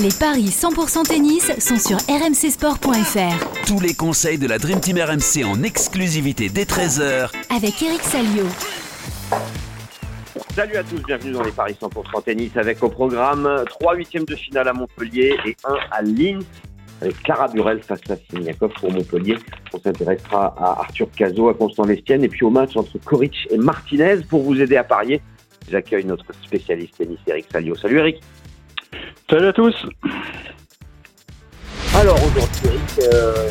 Les paris 100% tennis sont sur rmcsport.fr. Tous les conseils de la Dream Team RMC en exclusivité dès 13h avec Eric Salio. Salut à tous, bienvenue dans les Paris 100% tennis avec au programme 3 huitièmes de finale à Montpellier et 1 à Linz avec Clara Burel face à Siniakov pour Montpellier. On s'intéressera à Arthur Cazot, à Constant Lestienne et puis au match entre Koric et Martinez pour vous aider à parier. J'accueille notre spécialiste tennis Eric Salio. Salut Eric. Salut à tous. Alors aujourd'hui, euh,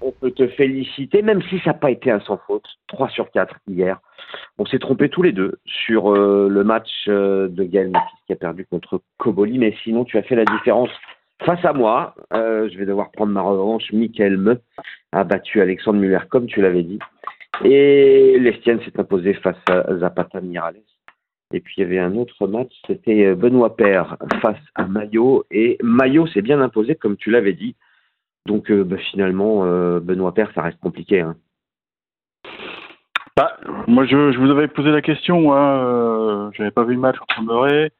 on peut te féliciter, même si ça n'a pas été un sans faute. 3 sur 4 hier. On s'est trompé tous les deux sur euh, le match euh, de Gaël Mathis qui a perdu contre Koboli, mais sinon tu as fait la différence face à moi. je vais devoir prendre ma revanche. Michael Me a battu Alexandre Muller, comme tu l'avais dit. Et l'Estienne s'est imposée face à Zapata Mirales. Et puis il y avait un autre match, c'était euh, Benoît Père face à Maillot. Et Maillot s'est bien imposé, comme tu l'avais dit. Donc euh, bah, finalement, euh, Benoît Père, ça reste compliqué. Hein. Bah, moi, je, vous avais posé la question. Hein, je n'avais pas vu le match contre Murray.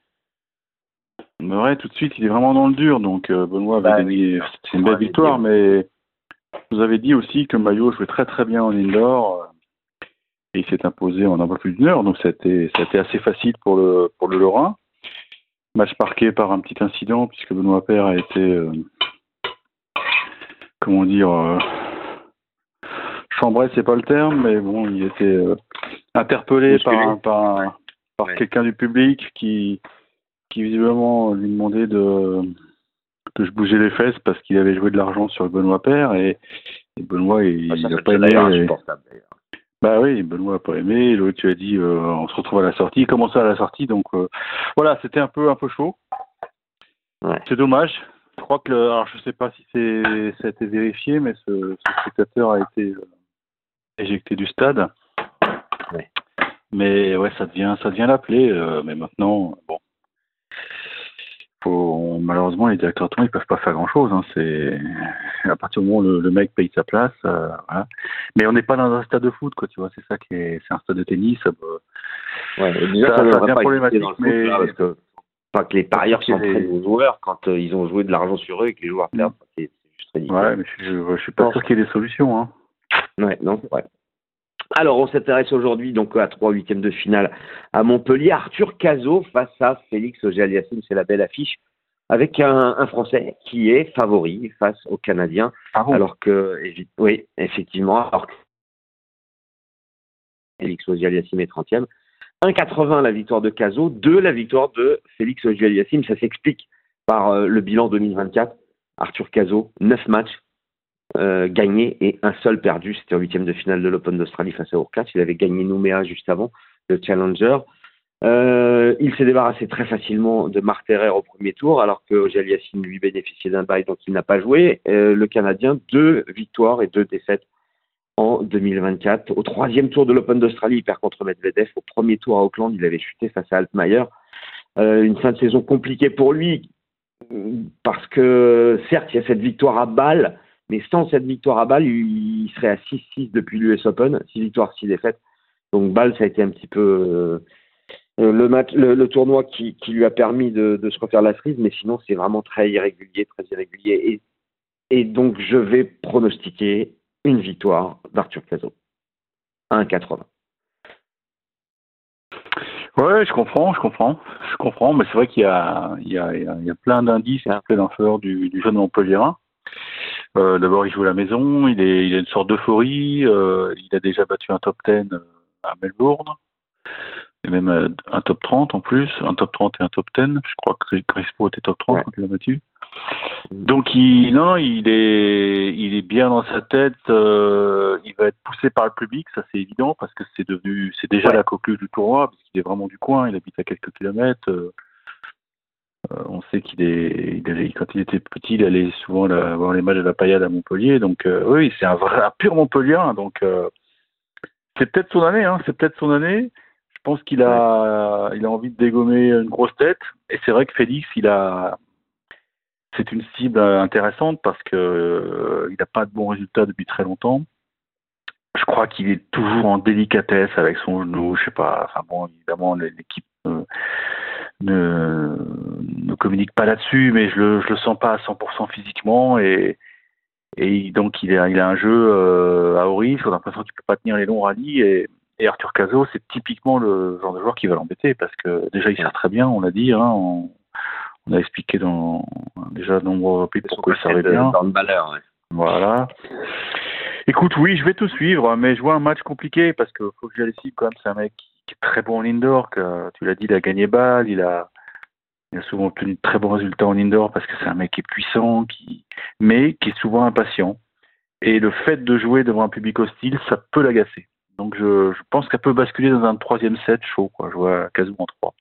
Murray, tout de suite, il est vraiment dans le dur. Donc Benoît avait bah gagné. C'est une belle victoire, mais vous avez dit aussi que Maillot jouait très très bien en indoor il s'est imposé en un peu plus d'une heure, donc c'était assez facile pour le, pour le Lorrain. Match marqué par un petit incident, puisque Benoît Père a été, euh, comment dire, euh, chambré, c'est pas le terme, mais bon, il était euh, interpellé par, par, par quelqu'un du public qui, qui visiblement lui demandait de que je bougeais les fesses parce qu'il avait joué de l'argent sur Benoît Père et, Benoît il n'a pas aimé. Bah oui, Benoît n'a pas aimé. L'autre, tu as dit, euh, on se retrouve à la sortie. Comment ça à la sortie Donc euh, voilà, c'était un peu un peu chaud. C'est dommage. Je crois que, alors je sais pas si c'est ça a été vérifié, mais ce, spectateur a été euh, éjecté du stade. Mais ouais, ça devient ça devient l'appeler. mais maintenant, bon, malheureusement, les directeurs de ils peuvent pas faire grand-chose. Hein. C'est à partir du moment où le, mec paye sa place, euh, Mais on n'est pas dans un stade de foot, quoi. Tu vois, c'est ça qui est, c'est un stade de tennis. Ça, ouais, ça, devient problématique, mais parce que pas que les parieurs s'entraînent aux joueurs quand euh, ils ont joué de l'argent sur eux et que les joueurs perdent. C'est juste ridicule. Ouais, mais je, je, suis pas sûr qu'il y ait des solutions. Hein. Ouais, non. Alors, on s'intéresse aujourd'hui donc à trois huitièmes de finale à Montpellier. Arthur Cazot face à Félix auger c'est la belle affiche avec un, Français qui est favori face aux Canadiens, ah alors que, oui, effectivement, alors que Félix Auger-Aliassime est 30e. 1,80 la victoire de Cazot, 2 la victoire de Félix Auger-Aliassime. Ça s'explique par euh, le bilan 2024. Arthur Cazot, 9 matchs, euh, gagné et un seul perdu. C'était en huitième de finale de l'Open d'Australie face à Urquhart. Il avait gagné Nouméa juste avant, le Challenger. Euh, il s'est débarrassé très facilement de Marc Terrer au premier tour, alors que Yassin lui bénéficiait d'un bail dont il n'a pas joué. Euh, le Canadien, deux victoires et deux défaites en 2024. Au troisième tour de l'Open d'Australie, il perd contre Medvedev. Au premier tour à Auckland, il avait chuté face à Altmaier. une fin de saison compliquée pour lui, parce que certes, il y a cette victoire à balle, mais sans cette victoire à balle, il serait à 6-6 depuis l'US Open, 6 victoires, 6 défaites. Donc balle, ça a été un petit peu euh, le, tournoi qui, lui a permis de, se refaire la frise, mais sinon c'est vraiment très irrégulier, très irrégulier. Et, donc je vais pronostiquer une victoire d'Arthur Cazot. 1,80. Ouais, je comprends, je comprends, je comprends, mais c'est vrai qu'il y a, plein d'indices et plein d'influences du, du jeune Montpellierin. Euh, D'abord, il joue à la maison, il, est, il a une sorte d'euphorie. Euh, il a déjà battu un top 10 euh, à Melbourne, et même euh, un top 30 en plus, un top 30 et un top 10. Je crois que Crespo était top 30 quand il l'a battu. Donc, il, non, il est, il est bien dans sa tête. Euh, il va être poussé par le public, ça c'est évident, parce que c'est devenu, c'est déjà la coqueluche du tournoi, parce qu'il est vraiment du coin. Il habite à quelques kilomètres. Euh, on sait qu'il est, il quand il était petit, il allait souvent voir les matchs de la paillade à Montpellier. Donc euh, oui, c'est un vrai, pur Montpellier. Donc euh, c'est peut-être son année. Hein, c'est peut-être son année. Je pense qu'il a, il a envie de dégommer une grosse tête. Et c'est vrai que Félix, il a, c'est une cible intéressante parce que il n'a pas de bons résultats depuis très longtemps. Je crois qu'il est toujours en délicatesse avec son genou. Je sais pas. Enfin bon, évidemment, l'équipe ne, ne communique pas là-dessus, mais je le, je le sens pas à 100% physiquement et, et donc il a, il a un jeu euh, à haut risque, on a l'impression qu'il peut pas tenir les longs rallyes et, et Arthur Cazot, c'est typiquement le genre de joueur qui va l'embêter parce que déjà il sert très bien, on l'a dit, hein, on, on, a expliqué dans déjà de nombreux reprises pourquoi il servait bien. Dans le malheur, ouais. Voilà. Écoute, oui, je vais tout suivre, mais je vois un match compliqué parce que faut que j'aille ici quand même, c'est un mec qui, très bon en indoor, que, tu l'as dit, il a gagné balle, il a, souvent obtenu de très bons résultats en indoor parce que c'est un mec qui est puissant, qui, mais qui est souvent impatient. Et le fait de jouer devant un public hostile, ça peut l'agacer. Donc je, pense qu'elle peut basculer dans un troisième set chaud. Quoi. Je vois Kazoo en 3.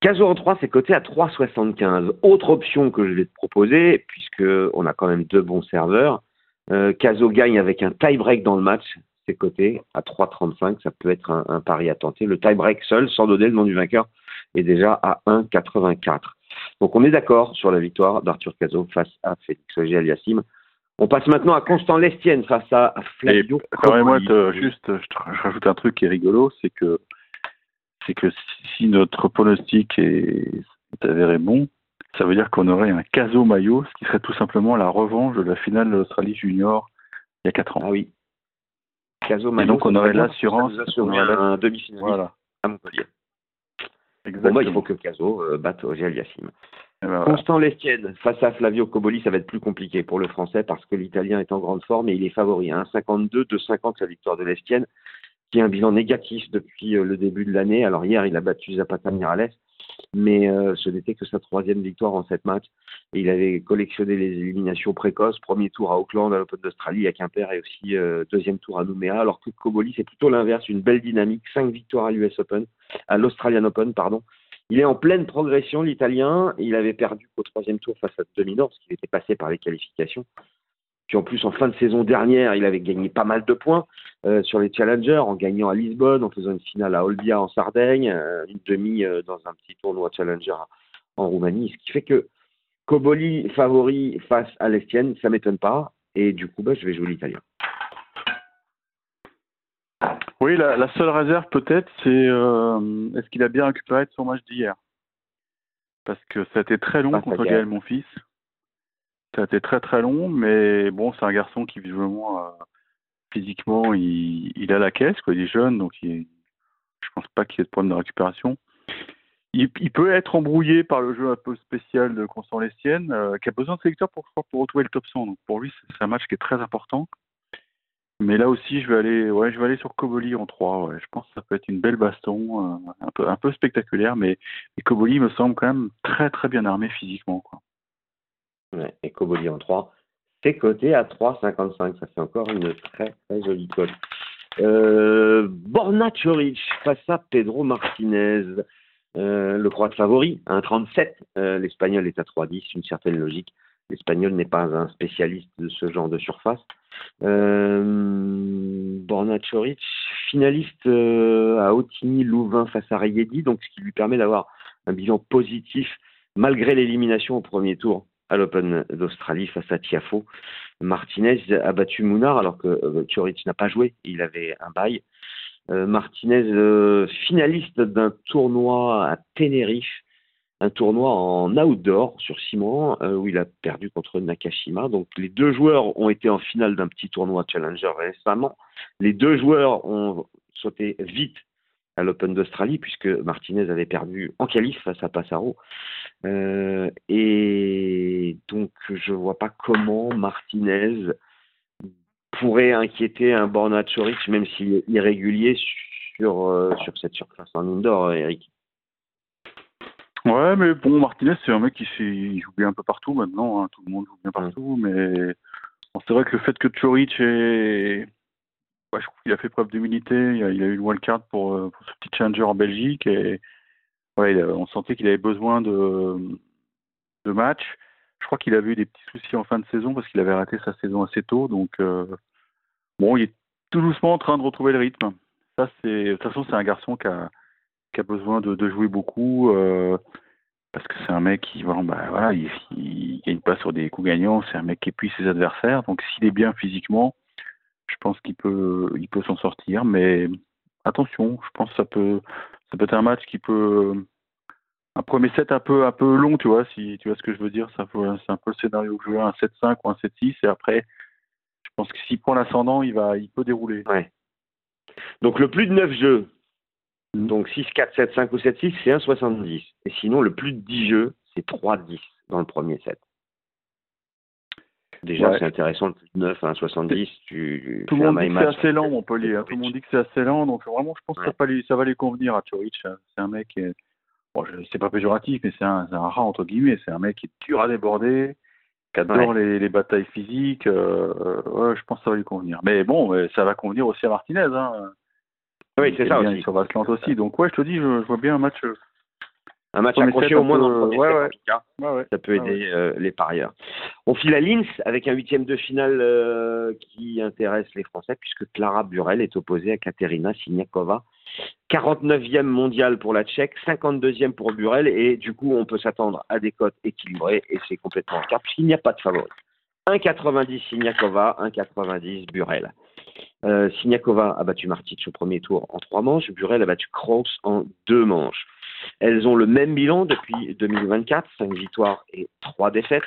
Kazoo en 3, c'est coté à 3,75. Autre option que je vais te proposer, puisque on a quand même deux bons serveurs. Euh, gagne avec un tie-break dans le match c'est coté à 3,35. Ça peut être un, pari à tenter. Le tie-break seul, sans donner le nom du vainqueur, est déjà à 1,84. Donc on est d'accord sur la victoire d'Arthur Cazot face à Félix Auger-Aliassime. On passe maintenant à Constant Lestienne face à Flavio. moi juste, je, rajoute un truc qui est rigolo, c'est que c'est que si notre pronostic est, avéré bon, ça veut dire qu'on aurait un Caso maillot, ce qui serait tout simplement la revanche de la finale de l'Australie Junior il y a 4 ans. Ah oui, et donc on aurait l'assurance. On aurait un demi-finaliste voilà. à Montpellier. Exactement. Bon, bah, il faut que Caso euh, batte Ogier Aliassime. Ben Constant Lestienne face à Flavio Coboli, ça va être plus compliqué pour le français parce que l'italien est en grande forme et il est favori. 1,52, 2,50 la victoire de Lestienne, qui a un bilan négatif depuis euh, le début de l'année. Alors hier, il a battu Zapata Mirales mais euh, ce n'était que sa troisième victoire en sept matchs. Il avait collectionné les éliminations précoces, premier tour à Auckland, à l'Open d'Australie, à Quimper, et aussi euh, deuxième tour à Nouméa, alors que Koboli, c'est plutôt l'inverse, une belle dynamique, cinq victoires à l'US Open, à l'Australian Open, pardon. Il est en pleine progression, l'Italien. Il avait perdu au troisième tour face à Dominor, parce qu'il était passé par les qualifications. Puis en plus, en fin de saison dernière, il avait gagné pas mal de points euh, sur les challengers, en gagnant à Lisbonne, en faisant une finale à Olbia en Sardaigne, euh, une demi euh, dans un petit tournoi challenger en Roumanie. Ce qui fait que Koboli favori face à l'Estienne, ça m'étonne pas. Et du coup, bah, je vais jouer l'italien. Oui, la, seule réserve peut-être, c'est est-ce qu'il a bien récupéré de son match d'hier? Parce que ça a été très long contre Gaël, mon fils. Ça a été très très long, mais bon, c'est un garçon qui visiblement, euh, physiquement, il, a la caisse, quoi. Il est jeune, donc il, je pense pas qu'il y ait de problème de récupération. Il, peut être embrouillé par le jeu un peu spécial de Constant Lestienne, euh, qui a besoin de pour, pour retrouver le top 100. Donc pour lui, c'est un match qui est très important. Mais là aussi, je vais aller, ouais, je vais aller sur Koboli en 3. Ouais. Je pense que ça peut être une belle baston, euh, un, peu, un peu spectaculaire, mais, mais Koboli me semble quand même très très bien armé physiquement. Quoi et Koboli en 3. C'est coté à 3,55. Ça fait encore une très très jolie cote. Euh, Borna Choric face à Pedro Martinez. Euh, le croate favori, 1,37. Euh, L'Espagnol est à 3,10. Une certaine logique. L'Espagnol n'est pas un spécialiste de ce genre de surface. Euh, Borna Choric, finaliste euh, à Otigny, Louvain face à Rayedi, donc ce qui lui permet d'avoir un bilan positif malgré l'élimination au premier tour à l'Open d'Australie face à Tiafo. Martinez a battu Mounard alors que euh, n'a pas joué, il avait un bail. Euh, Martinez, euh, finaliste d'un tournoi à Tenerife, un tournoi en outdoor sur ciment euh, où il a perdu contre Nakashima. Donc les deux joueurs ont été en finale d'un petit tournoi Challenger récemment. Les deux joueurs ont sauté vite à l'Open d'Australie, puisque Martinez avait perdu en qualif face à Passaro. Euh, et donc, je ne vois pas comment Martinez pourrait inquiéter un Borna Choric, même s'il est irrégulier sur, euh, sur cette surface en indoor, Eric. Ouais, mais bon, Martinez, c'est un mec qui joue bien un peu partout maintenant. Hein. Tout le monde joue bien partout, mais c'est vrai que le fait que Choric est je trouve qu'il a fait preuve d'humilité. Il, a, eu le wildcard pour, euh, pour ce petit challenger en Belgique et ouais, on sentait qu'il avait besoin de, de match. Je crois qu'il avait eu des petits soucis en fin de saison parce qu'il avait raté sa saison assez tôt. Donc, bon, il est tout doucement en train de retrouver le rythme. Ça, de toute façon, c'est un garçon qui a, qui a besoin de, jouer beaucoup parce que c'est un mec qui bah, voilà, il, il, gagne pas sur des coups gagnants, c'est un mec qui épuise ses adversaires. Donc s'il est bien physiquement, je pense qu'il peut il peut s'en sortir, mais attention, je pense que ça peut ça peut être un match qui peut un premier set un peu long, tu vois, si tu vois ce que je veux dire, c'est un peu le scénario que je veux, un 7-5 ou un 7-6 et après je pense que s'il prend l'ascendant, il va il peut dérouler. Ouais. Donc le plus de 9 jeux. Donc 6, 4, 7, 5 ou 7, 6, c'est 1,70. Et sinon, le plus de 10 jeux, c'est 3, 10 dans le premier set. Déjà, c'est intéressant, le plus de 9 à 1,70. Tu, Tout le monde dit que c'est assez lent, Montpellier. Hein. Tout le monde dit que c'est assez lent. Donc vraiment, je pense que ça, va lui, ça va lui convenir à Chorich. Hein. C'est un mec, bon, c'est pas péjoratif, mais c'est un, un, rat, entre guillemets. C'est un mec qui est dur à déborder, qui adore les, les, batailles physiques. Euh, ouais, je pense que ça va lui convenir. Mais bon, ça va convenir aussi à Martinez. Hein. Oui, c'est ça aussi. Sur Vasselante aussi. Donc, ouais, je te dis, je, vois bien un match. Un match accroché au moins dans le premier ouais, ouais. Ça peut aider euh, les parieurs. On file à Linz avec un huitième de finale euh, qui intéresse les Français puisque Clara Burel est opposée à Katerina Siniakova. 49e mondial pour la Tchèque, 52e pour Burel et du coup on peut s'attendre à des cotes équilibrées et c'est complètement le cas puisqu'il n'y a pas de favori. 1,90 Siniakova, 1,90 Burel. Euh, Siniakova a battu Martic au premier tour en trois manches, Burel a battu Kroos en deux manches. Elles ont le même bilan depuis 2024, cinq victoires et trois défaites.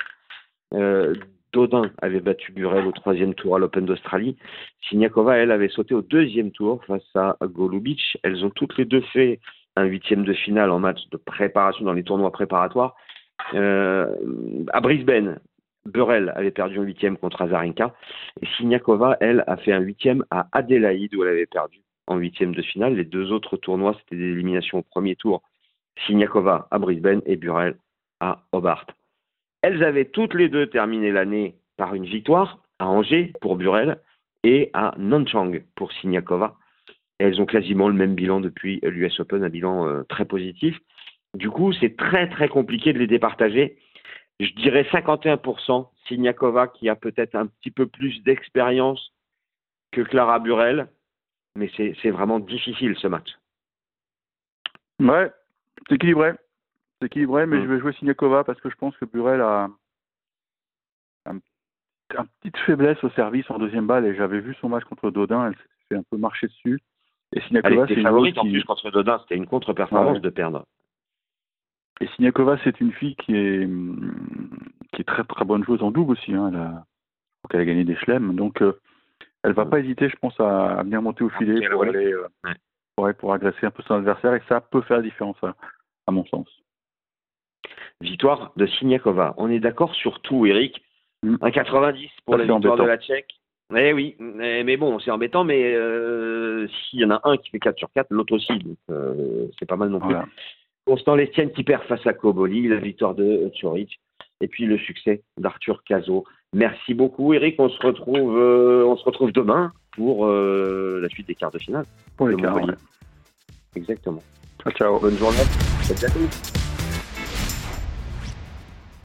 Euh, Dodin avait battu Burel au troisième tour à l'Open d'Australie. Siniakova, elle, avait sauté au deuxième tour face à Golubic. Elles ont toutes les deux fait un huitième de finale en match de préparation dans les tournois préparatoires. Euh, à Brisbane, Burel avait perdu en huitième contre Azarenka. Et Siniakova, elle, a fait un huitième à Adélaïde où elle avait perdu en huitième de finale. Les deux autres tournois, c'était des éliminations au premier tour. Siniakova à Brisbane et Burel à Hobart. Elles avaient toutes les deux terminé l'année par une victoire à Angers pour Burel et à Nanchang pour Siniakova. Elles ont quasiment le même bilan depuis l'US Open, un bilan euh, très positif. Du coup, c'est très très compliqué de les départager je dirais 51%. Siniakova qui a peut-être un petit peu plus d'expérience que Clara Burel, mais c'est vraiment difficile ce match. Ouais, c'est équilibré. C'est équilibré, mais mm. je vais jouer Siniakova parce que je pense que Burel a une petite faiblesse au service en deuxième balle et j'avais vu son match contre Dodin, elle s'est fait un peu marcher dessus. Et Siniakova, c'est favorite en plus contre Dodin, c'était une contre-performance de perdre. Et Siniakova, c'est une fille qui est, qui est très très bonne joueuse en double aussi. Hein. Elle, a, elle a gagné des chelems. Donc, euh, elle va pas hésiter, je pense, à, venir monter au filet pour, aller, euh, pour, agresser un peu son adversaire. Et ça peut faire la différence, à, mon sens. Victoire de Siniakova. On est d'accord sur tout, Eric. Mm. Un 90 pour la victoire de la Tchèque. Eh oui, mais bon, c'est embêtant, mais euh, s'il y en a un qui fait 4 sur 4, l'autre aussi, donc c'est pas mal non plus. Constant Lestienne qui perd face à Koboli, la victoire de Tchoric et puis le succès d'Arthur Cazot. Merci beaucoup Eric, on se retrouve, euh, on se retrouve demain pour euh, la suite des quarts de finale. Pour les quarts, Exactement. Ciao, ciao. Bonne journée. À